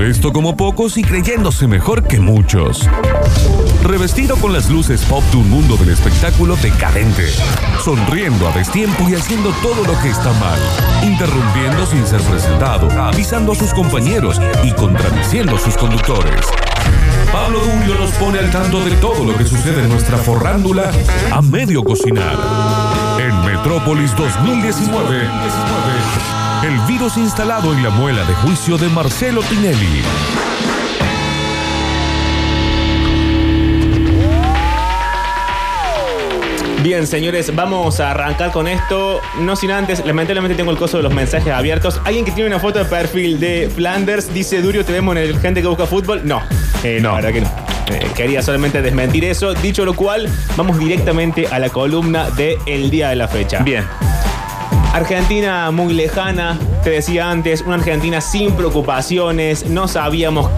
molesto como pocos y creyéndose mejor que muchos. Revestido con las luces pop de un mundo del espectáculo decadente, sonriendo a destiempo y haciendo todo lo que está mal, interrumpiendo sin ser presentado, avisando a sus compañeros y contradiciendo a sus conductores. Pablo Durio nos pone al tanto de todo lo que sucede en nuestra forrándula a medio cocinar. En Metrópolis 2019, el virus instalado en la muela de juicio de Marcelo Tinelli. Bien, señores, vamos a arrancar con esto. No sin antes, lamentablemente tengo el coso de los mensajes abiertos. Alguien que tiene una foto de perfil de Flanders dice: Durio, te vemos en el gente que busca fútbol. No, eh, no, la verdad que no. Eh, quería solamente desmentir eso. Dicho lo cual, vamos directamente a la columna de El día de la fecha. Bien. Argentina muy lejana, te decía antes, una Argentina sin preocupaciones, no sabíamos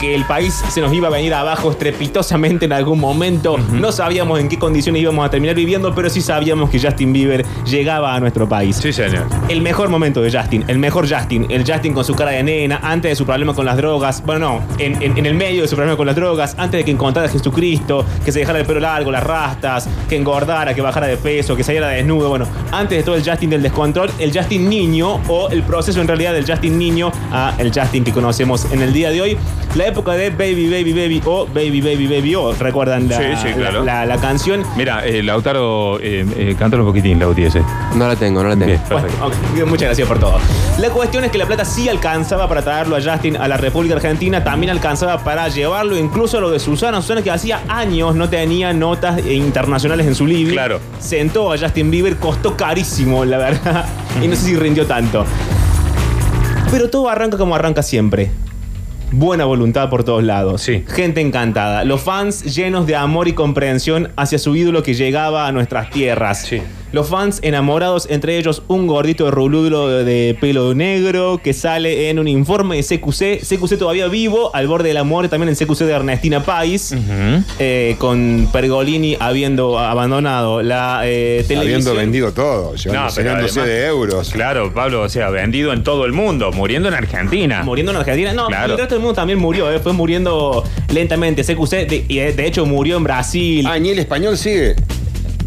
que el país se nos iba a venir abajo estrepitosamente en algún momento. No sabíamos en qué condiciones íbamos a terminar viviendo, pero sí sabíamos que Justin Bieber llegaba a nuestro país. Sí, señor. El mejor momento de Justin, el mejor Justin, el Justin con su cara de nena, antes de su problema con las drogas, bueno, no, en, en- en el medio de su problema con las drogas, antes de que encontrara a Jesucristo, que se dejara el pelo largo, las rastas, que engordara, que bajara de peso, que saliera desnudo, bueno, antes de todo el Justin del descontrol, el Justin niño o el proceso en realidad del Justin niño a el Justin que conocemos en el día de hoy, la época de Baby Baby Baby o Baby Baby Baby o, ¿recuerdan la, Sí, sí, claro. la, la canción? Mira, eh, Lautaro, eh, eh, cántalo un poquitín, Lauti, ese. No la tengo, no la tengo. Bien, Bueno, perfecto. ok, muchas gracias por todo. La cuestión es que La Plata sí alcanzaba para traerlo a Justin a la República Argentina, también alcanzaba para llevarlo incluso a lo de Susana. Susana que hacía años no tenía notas internacionales en su living. Claro. Sentó a Justin Bieber, costó carísimo, la verdad. Y no sé si rindió tanto. Pero todo arranca como arranca siempre. Buena voluntad por todos lados. Sí. Gente encantada. Los fans llenos de amor y comprensión hacia su ídolo que llegaba a nuestras tierras. Sí. Los fans enamorados, entre ellos un gordito de rubludo de, pelo negro que sale en un informe de CQC. CQC todavía vivo, al borde del amor, también en CQC de Ernestina Pais, eh, con Pergolini habiendo abandonado la eh, televisión. Habiendo vendido todo, llenándose además- de euros. Claro, Pablo, o sea, vendido en todo el mundo, muriendo en Argentina. Muriendo en Argentina. No, Claro. el resto del mundo también murió, eh, fue muriendo lentamente. CQC, de, y de hecho murió en Brasil. Ah, ni el español sigue.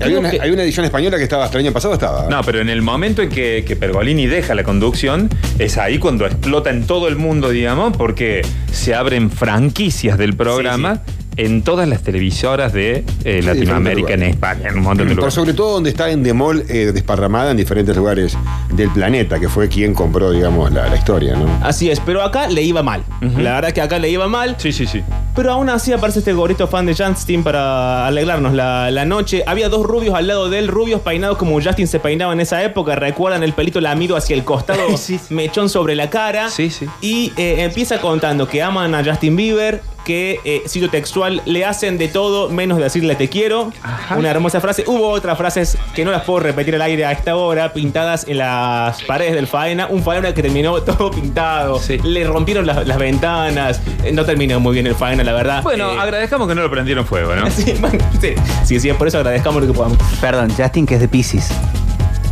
Hay una, que- hay una edición española que estaba hasta el año pasado, estaba. No, pero en el momento en que, que Pergolini deja la conducción, es ahí cuando explota en todo el mundo, digamos, porque se abren franquicias del programa en todas las televisoras de eh, Latinoamérica, en. España, en un montón de Por lugares. sobre todo donde está Endemol eh, desparramada en diferentes lugares del planeta, que fue quien compró, digamos, la, la historia, ¿no? Así es, pero acá le iba mal. La verdad que acá le iba mal. Sí, sí, sí. Pero aún así aparece este gorrito fan de Justin para alegrarnos la, la noche. Había dos rubios al lado de él, rubios peinados como Justin se peinaba en esa época. Recuerdan el pelito lamido hacia el costado, Sí, sí. mechón sobre la cara. Sí, sí. Y eh, empieza contando que aman a Justin Bieber, que, eh, cito textual, le hacen de todo menos decirle te quiero. Una hermosa frase. Hubo otras frases que no las puedo repetir al aire a esta hora, pintadas en las paredes del faena. Un faena que terminó todo pintado. Sí. Le rompieron las, las ventanas. Eh, No terminó muy bien el faena, la verdad. Bueno, Eh, agradezcamos que no lo prendieron fuego, ¿no? Sí, bueno, sí, sí, sí, por eso agradezcamos lo que podamos. Perdón, Justin que es de Pisces.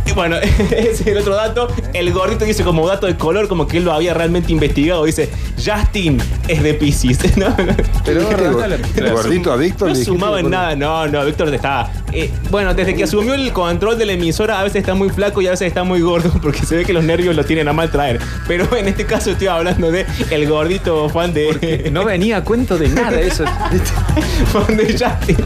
Y bueno, ese es el otro dato. El gordito dice como dato de color, como que él lo había realmente investigado. Dice, Justin es de Pisces. No, Pero el gordito a Víctor. no sumaba en nada. No, no, Víctor estaba... eh, bueno, desde que asumió el control de la emisora, a veces está muy flaco y a veces está muy gordo, porque se ve que los nervios lo tienen a mal traer. Pero en este caso estoy hablando de el gordito fan de... No venía a cuento de nada eso. fan de Justin.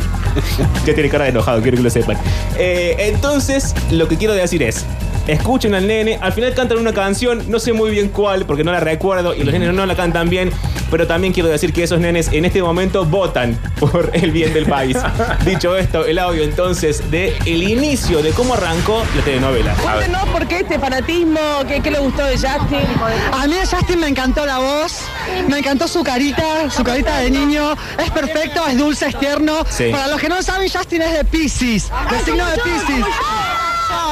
ya tiene cara de enojado, quiero que lo sepan. Eh, entonces, lo que quiero decir es. Escuchen al nene, al final cantan una canción, no sé muy bien cuál, porque no la recuerdo, y los nenes no la cantan bien, pero también quiero decir que esos nenes en este momento votan por el bien del país. Dicho esto, el audio entonces de el inicio de cómo arrancó la telenovela. Cuéntenos por qué este fanatismo, qué, qué le gustó de Justin. A mí de Justin me encantó la voz, me encantó su carita, su carita de niño. Es perfecto, es dulce, es tierno. Sí. Para los que no saben, Justin es de Pisces, de signo de Pisces.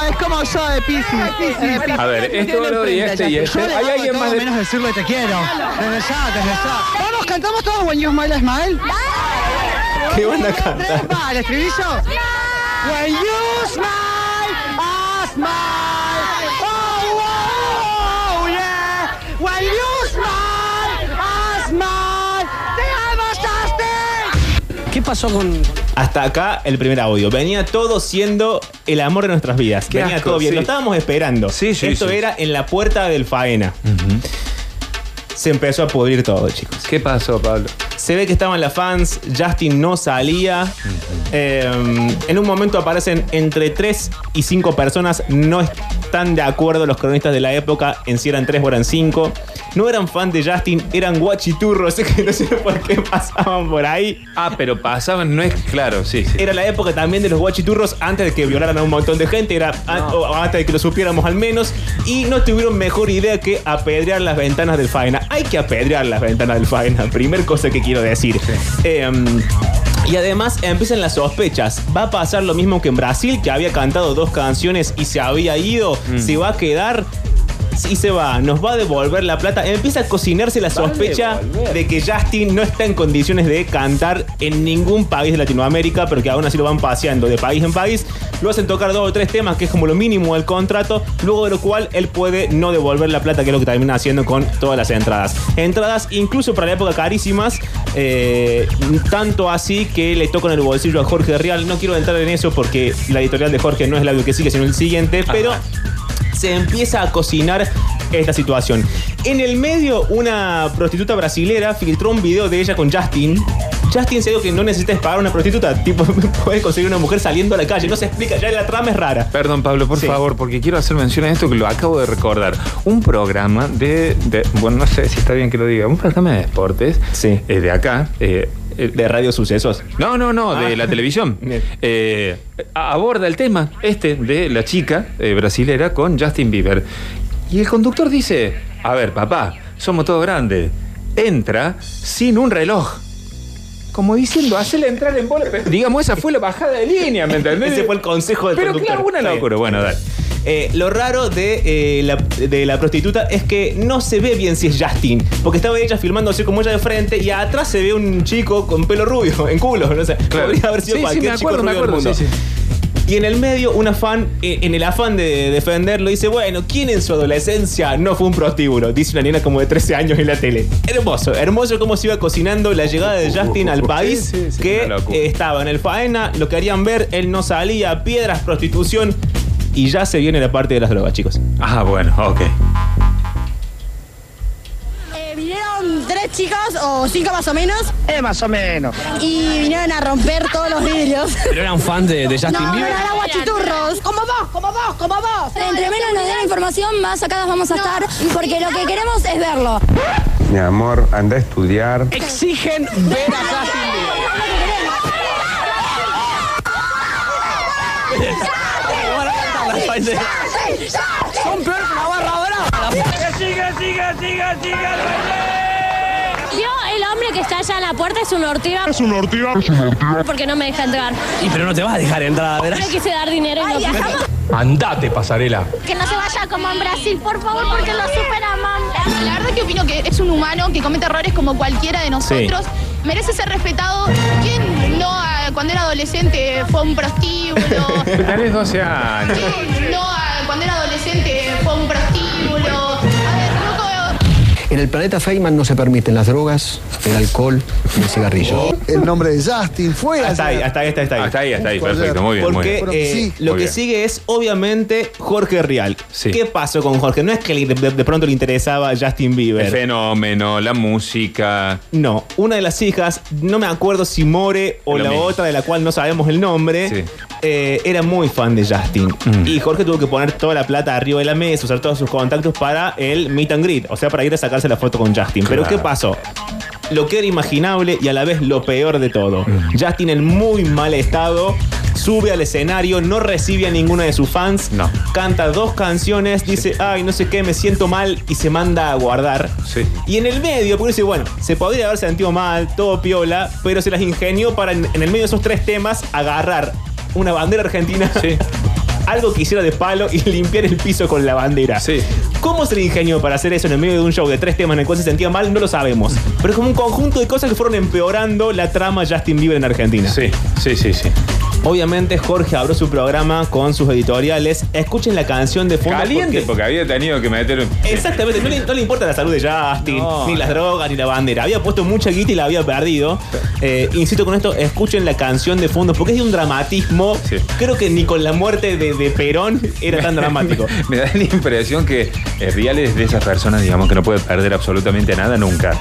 Es como yo de Pisces. A ver, este boludo y este y este. Yo le ¿Hay hago alguien todo más de.? menos decirle te quiero. Desde ya, desde ya. Vamos, cantamos todos When You Smile, Smile. ¿Qué van a Tres, cantar? va, el estribillo. When you smile, I smile. Pasó con.? Hasta acá el primer audio. Venía todo siendo el amor de nuestras vidas. Qué Venía asco, todo bien. sí. Lo estábamos esperando. Sí, sí, Esto sí. era en la puerta del faena. Se empezó a pudrir todo, chicos. ¿Qué pasó, Pablo? Se ve que estaban las fans, Justin no salía. Eh, en un momento aparecen entre 3 y 5 personas. No están de acuerdo los cronistas de la época en si eran 3 o eran 5. No eran fan de Justin, eran guachiturros. que no sé por qué pasaban por ahí. Ah, pero pasaban, no es claro, sí, sí. Era la época también de los guachiturros antes de que violaran a un montón de gente, era antes de que lo supiéramos al menos, y no tuvieron mejor idea que apedrear las ventanas del Faena. Hay que apedrear las ventanas del Faena, primer cosa que quiero decir. Em, y además empiezan las sospechas. Va a pasar lo mismo que en Brasil, que había cantado dos canciones y se había ido. Se va a quedar. Sí se va, nos va a devolver la plata. Empieza a cocinarse la sospecha de que Justin no está en condiciones de cantar en ningún país de Latinoamérica, pero que aún así lo van paseando de país en país. Lo hacen tocar dos o tres temas, que es como lo mínimo del contrato, luego de lo cual él puede no devolver la plata, que es lo que termina haciendo con todas las entradas. Entradas incluso para la época carísimas, eh, tanto así que le tocan el bolsillo a Jorge Real. No quiero entrar en eso porque la editorial de Jorge no es la que sigue, sino el siguiente, pero se empieza a cocinar esta situación. En el medio, una prostituta brasilera filtró un video de ella con Justin. Justin se dijo que no necesitas pagar una prostituta, tipo, puedes conseguir una mujer saliendo a la calle. No se explica, ya la trama es rara. Perdón, Pablo, por Sí. favor, porque quiero hacer mención a esto que lo acabo de recordar. Un programa de, de- bueno, no sé si está bien que lo diga, un programa de deportes Sí. eh, de acá. eh, De Radio Sucesos. no, no, no, de Ah. la televisión. Eh, aborda el tema este de la chica eh, brasilera con Justin Bieber. Y el conductor dice, a ver, papá, somos todos grandes. Entra sin un reloj. Como diciendo, hacele entrar en bola. Pero, Digamos, esa fue la bajada de línea, ¿me entendés? Ese fue el consejo del Pero conductor. claro, una locura. Bueno, dale. Eh, lo raro de, eh, la, de la prostituta es que no se ve bien si es Justin. Porque estaba ella filmando así como ella de frente y atrás se ve un chico con pelo rubio, en culo. No sé. Claro. Podría haber sido Sí, sí, cualquier chico acuerdo, me rubio del acuerdo, mundo. sí, sí. Y en el medio, una fan, eh, en el afán de defenderlo, dice: Bueno, ¿quién en su adolescencia no fue un prostíbulo? Dice una nena como de 13 años en la tele. Hermoso, hermoso cómo se iba cocinando la llegada de Justin al país, sí, sí, que eh, estaba en el faena, lo querían ver, él no salía, piedras, prostitución. Y ya se viene la parte de las drogas, chicos. Ah, bueno, ok. Tres chicas o cinco más o menos Eh, más o menos. y vinieron a romper todos los vidrios. ¿Pero eran fan de, de Justin No, no, Bieber? eran guachiturros. Como vos, como vos, como vos. Entre menos nos den la información, más sacadas vamos a estar, porque lo que queremos es verlo. Mi amor, anda a estudiar. Exigen ver a Justin Bieber. Son peor que una barra brava. Yo, el hombre que está allá en la puerta es un ortiva. Es un ortiva. Porque no me deja entrar. Y pero no te vas a dejar entrar, Yo verás. quise dar dinero y no Andate, pasarela. Que no se vaya como en Brasil, por favor, porque lo superamamos. La verdad que opino que es un humano que comete errores como cualquiera de nosotros. Merece ser respetado. ¿Quién no ah, cuando era adolescente fue un prostíbulo? Tenés 12 años. ¿Quién no ah, cuando era adolescente fue un prostíbulo? En el planeta Feynman no se permiten las drogas, el alcohol y el cigarrillo. El nombre de Justin fue Hasta ahí, hasta ahí, hasta ahí. Hasta ahí. Hasta ahí, hasta ahí, Justo perfecto, muy bien, muy bien. eh, Sí. lo Muy que bien. sigue es obviamente Jorge Real. Sí. ¿Qué pasó con Jorge? No es que de, de pronto le interesaba Justin El Bieber. fenómeno, la música. No, una de las hijas, no me acuerdo si More o Lo la mismo. otra de la cual no sabemos el nombre, Sí. Eh, era muy fan de Justin. Mm. Y Jorge tuvo que poner toda la plata arriba de la mesa, usar todos sus contactos para el meet and greet, o sea, para ir a sacarse la foto con Justin. Pero. ¿qué pasó? Lo que era imaginable y a la vez lo peor de todo. Mm. Justin en muy mal estado. Sube al escenario, no recibe a ninguno de sus fans, No. canta dos canciones, dice, ay, no sé qué, me siento mal y se manda a guardar. Sí. Y en el medio, porque dice, bueno, se podría haber sentido mal, todo piola, pero se las ingenió para en, en el medio de esos tres temas agarrar una bandera argentina, Sí. algo que hiciera de palo y limpiar el piso con la bandera. Sí. ¿Cómo se le ingenió para hacer eso en el medio de un show de tres temas en el cual se sentía mal? No lo sabemos. Pero es como un conjunto de cosas que fueron empeorando la trama Justin Bieber en Argentina. Sí, sí, sí, sí. Obviamente Jorge abrió su programa con sus editoriales. Escuchen la canción de fondo. Caliente porque, porque- había tenido que meter un. Exactamente, no le, no le importa la salud de Justin, No. ni las drogas, ni la bandera. Había puesto mucha guita y la había perdido. Eh, insisto con esto, escuchen la canción de fondo porque es de un dramatismo. Creo que ni con la muerte de, de Perón era tan dramático. Me da la impresión que Rial es de esas personas, digamos, que no puede perder absolutamente nada nunca.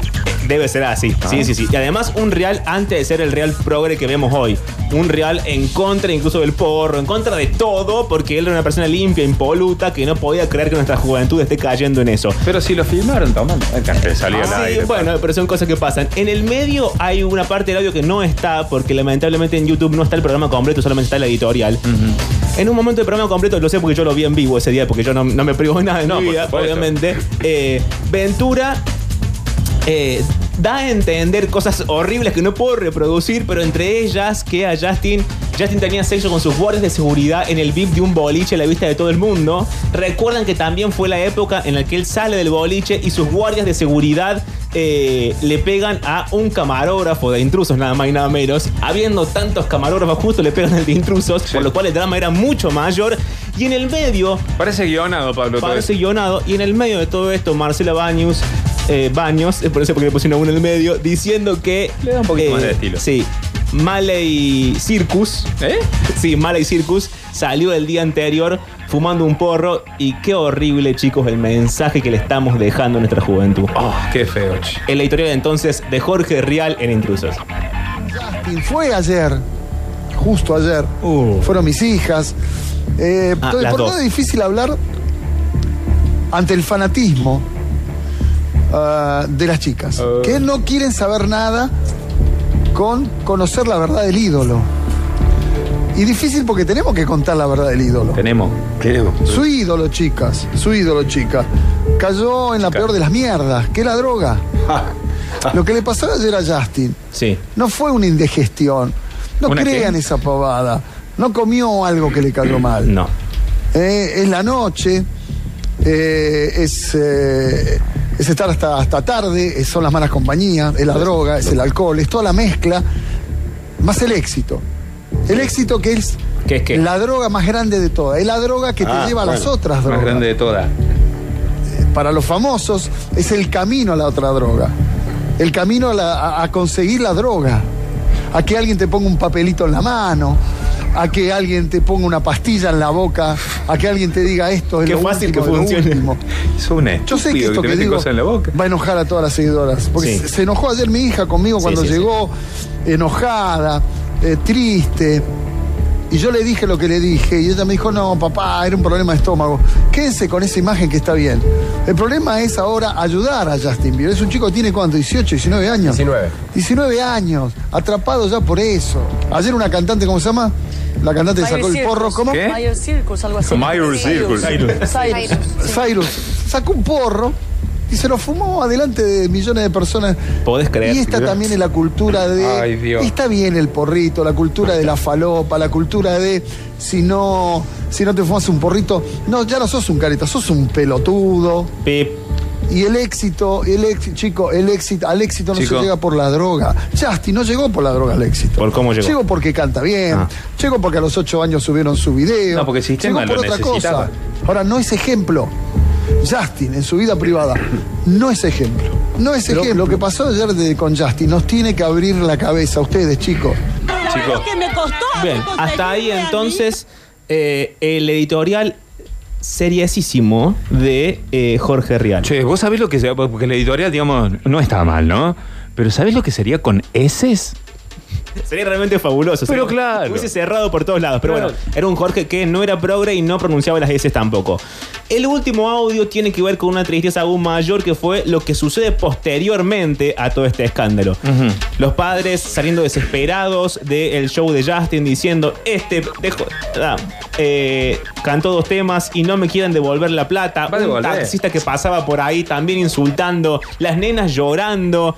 Debe ser así, Ah. sí, sí, sí. Y además un real antes de ser el real progre que vemos hoy. Un real en contra incluso del porro, en contra de todo, porque él era una persona limpia, impoluta, que no podía creer que nuestra juventud esté cayendo en eso. Pero si lo filmaron, toma. Salía al Ah, Sí, bueno, pero son cosas que pasan. En el medio hay una parte del audio que no está, porque lamentablemente en YouTube no está el programa completo, solamente está la editorial. En un momento del programa completo, lo sé porque yo lo vi en vivo ese día, porque yo no, no me privo de nada en No, mi vida, obviamente. Eh, Ventura eh, da a entender cosas horribles que no puedo reproducir, pero entre ellas que a Justin, Justin tenía sexo con sus guardias de seguridad en el VIP de un boliche a la vista de todo el mundo. Recuerdan que también fue la época en la que él sale del boliche y sus guardias de seguridad eh, le pegan a un camarógrafo de intrusos, nada más y nada menos. Habiendo tantos camarógrafos, justo le pegan al de intrusos, por lo cual el drama era mucho mayor. Y en el medio, Parece guionado, Pablo. Parece guionado. Y en el medio de todo esto, Marcela Baños, eh, Baños, es por eso porque le pusieron uno en el medio, diciendo que. Le da un poquito más de estilo. Sí. Maley Circus. ¿Eh? Sí, Maley Circus salió el día anterior fumando un porro. Y qué horrible, chicos, el mensaje que le estamos dejando a nuestra juventud. Oh, qué feo, la editorial entonces de Jorge Rial en Intrusos. Justin fue ayer, justo ayer. Fueron mis hijas. Eh, Ah, entonces, por dos. nada es difícil hablar ante el fanatismo ah, de las chicas, que no quieren saber nada con conocer la verdad del ídolo. Y difícil porque tenemos que contar la verdad del ídolo. Tenemos. Tenemos. Su ídolo, chicas, su ídolo, chica, cayó en la peor de las mierdas, que es la droga. Lo que le pasó ayer a Justin Sí. no fue una indigestión. No ¿Una crean qué? esa pavada. No comió algo que le cayó mal. No. Eh, es la noche, eh, es, eh, es estar hasta, hasta tarde, es- son las malas compañías, es la droga, es el alcohol, es toda la mezcla, más el éxito. El éxito que es ¿Qué es qué? la droga más grande de todas. Es la droga que te Ah, lleva a las otras Más drogas. grande de todas. Para los famosos es el camino a la otra droga. El camino a, la- a conseguir la droga. A que alguien te ponga un papelito en la mano. A que alguien te ponga una pastilla en la boca. A que alguien te diga esto es Qué lo fácil último que funcione. Es una Yo sé que esto te que digo en la boca. va a enojar a todas las seguidoras. Porque Sí. se, enojó ayer mi hija conmigo cuando sí, sí. llegó, enojada, eh, triste. Y yo le dije lo que le dije. Y ella me dijo, no, papá, era un problema de estómago. Quédense con esa imagen que está bien. El problema es ahora ayudar a Justin Bieber. Es un chico que tiene cuánto, 18, 19 años. 19. 19 años, atrapado ya por eso. Ayer una cantante, ¿cómo se llama? La cantante que sacó el porro, ¿cómo? ¿Qué? Mayor Circus, algo así. Mayor Circus. Cyrus. Cyrus sacó un porro y se lo fumó adelante de millones de personas. Podés creer. Y esta también es la cultura de. Ay, Dios. Está bien el porrito, la cultura de la falopa, la cultura de si no, si no te fumas un porrito, no, ya no sos un careta, sos un pelotudo. Pip. Y el éxito, el éxito, chico, el éxito, al éxito no Chico. se llega por la droga. Justin no llegó por la droga al éxito. ¿Por cómo llegó? Llegó porque canta bien, Ah. llegó porque a los ocho años subieron su video. No, porque el sistema llegó por lo otra necesitaba. cosa. Ahora, no es ejemplo. Justin, en su vida privada, no es ejemplo. No es ejemplo. Lo que pasó ayer de- con Justin nos tiene que abrir la cabeza a ustedes, chicos. Chicos. que me costó. Bien, hasta ahí entonces eh, el editorial seriosísimo de eh, Jorge Rial. Che, vos sabés lo que sea, porque la editorial, digamos, no está mal, ¿no? Pero ¿sabés lo que sería con S? Sería realmente fabuloso. Pero Sería- claro. Hubiese cerrado por todos lados. Pero Claro. bueno, era un Jorge que no era progre y no pronunciaba las S tampoco. El último audio tiene que ver con una tristeza aún mayor que fue lo que sucede posteriormente a todo este escándalo. Los padres saliendo desesperados del show de Justin diciendo, este dejo, ah, eh, cantó dos temas y no me quieren devolver la plata. Va un devolver. taxista que pasaba por ahí también insultando, las nenas llorando.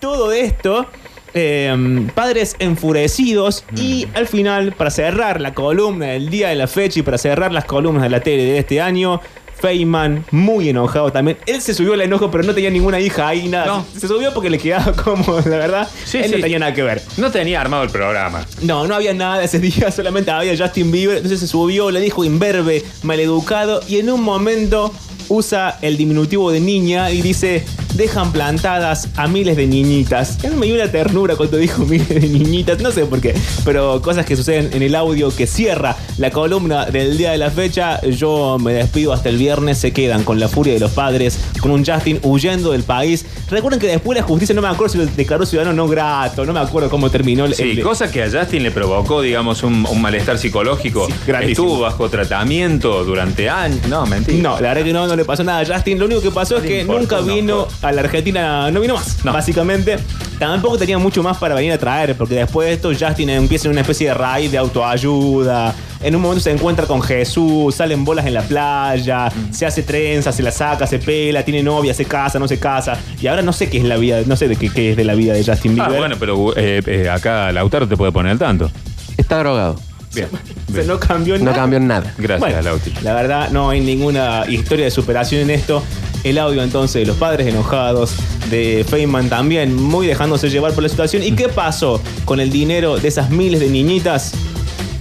Todo esto eh, padres enfurecidos y al final, para cerrar la columna del día de la fecha y para cerrar las columnas de la tele de este año, Feynman, muy enojado también. Él se subió al enojo, pero no tenía ninguna hija ahí, nada. No. Se subió porque le quedaba como, la verdad. Sí, él sí. no tenía nada que ver. No tenía armado el programa. No, no había nada ese día, solamente había Justin Bieber. Entonces se subió, le dijo imberbe, maleducado, y en un momento usa el diminutivo de niña y dice, dejan plantadas a miles de niñitas. Y a mí me dio una ternura cuando dijo miles de niñitas, no sé por qué, pero cosas que suceden en el audio que cierra la columna del día de la fecha. Yo me despido hasta el viernes, se quedan con la furia de los padres, con un Justin huyendo del país. Recuerden que después la justicia, no me acuerdo si lo declaró ciudadano no grato, no me acuerdo cómo terminó el... Sí, el- cosa que a Justin le provocó, digamos, un, un malestar psicológico. Sí. Estuvo bajo tratamiento durante años. No, mentira. No, la verdad que no, no le pasó nada a Justin. Lo único que pasó es que importa, nunca no, vino pues. A la Argentina, no vino más, básicamente. Tampoco tenía mucho más para venir a traer, porque después de esto Justin empieza en una especie de raíz de autoayuda. En un momento se encuentra con Jesús, salen bolas en la playa, Mm. se hace trenza, se la saca, se pela, tiene novia, se casa, no se casa. Y ahora no sé qué es la vida, no sé de qué, qué es de la vida de Justin Ah, Bieber. bueno, pero eh, eh, acá Lautaro te puede poner al tanto. Está drogado. Bien. O sea, no cambió No nada. cambió en nada. Gracias, Bueno, Lauti. La verdad, no hay ninguna historia de superación en esto. El audio entonces de los padres enojados, de Feynman también muy dejándose llevar por la situación. ¿Y qué pasó con el dinero de esas miles de niñitas?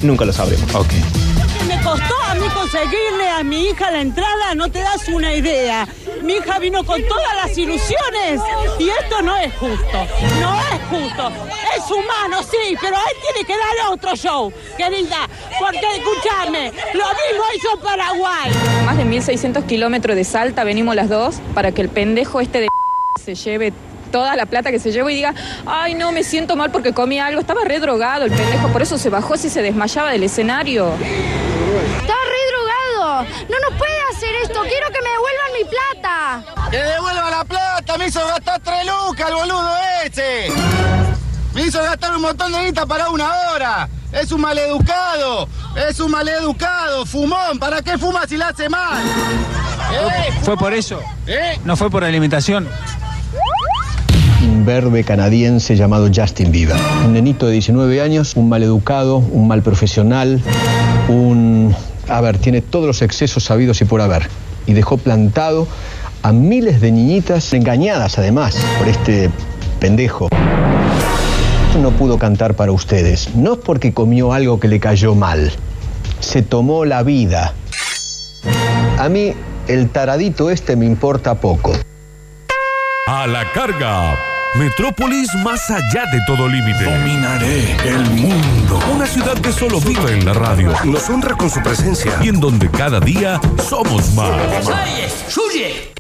Nunca lo sabremos. Ok. que me costó a mí conseguirle a mi hija la entrada, no te das una idea. Mi hija vino con todas las ilusiones y esto no es justo. No es justo. Es humano, sí, pero él tiene que darle otro show, querida. Porque, escúchame, lo mismo hizo Paraguay. Más de 1600 kilómetros de Salta venimos las dos para que el pendejo este de se lleve toda la plata que se llevó y diga, ay no, me siento mal porque comí algo. Estaba re drogado el pendejo, por eso se bajó si se desmayaba del escenario. Está re drogado. No nos puede hacer esto. Quiero que me devuelvan mi plata. ¡Que devuelva la plata! ¡Me hizo gastar tres lucas el boludo ese! ¡Me hizo gastar un montón de guita para una hora! ¡Es un maleducado! ¡Es un maleducado! ¡Fumón! ¿Para qué fuma si le hace mal? ¿Eh? ¿Fue por eso? ¿Eh? ¿No fue por alimentación? imberbe canadiense llamado Justin Bieber. Un nenito de 19 años, un maleducado, un mal profesional, un... A ver, tiene todos los excesos sabidos y por haber. Y dejó plantado a miles de niñitas engañadas además por este pendejo. No pudo cantar para ustedes. No es porque comió algo que le cayó mal. Se tomó la vida. A mí, el taradito este me importa poco. A la carga. Metrópolis más allá de todo límite. Dominaré el mundo. Una ciudad que solo vive en la radio. Nos honra con su presencia. Y en donde cada día somos más. ¡Suye!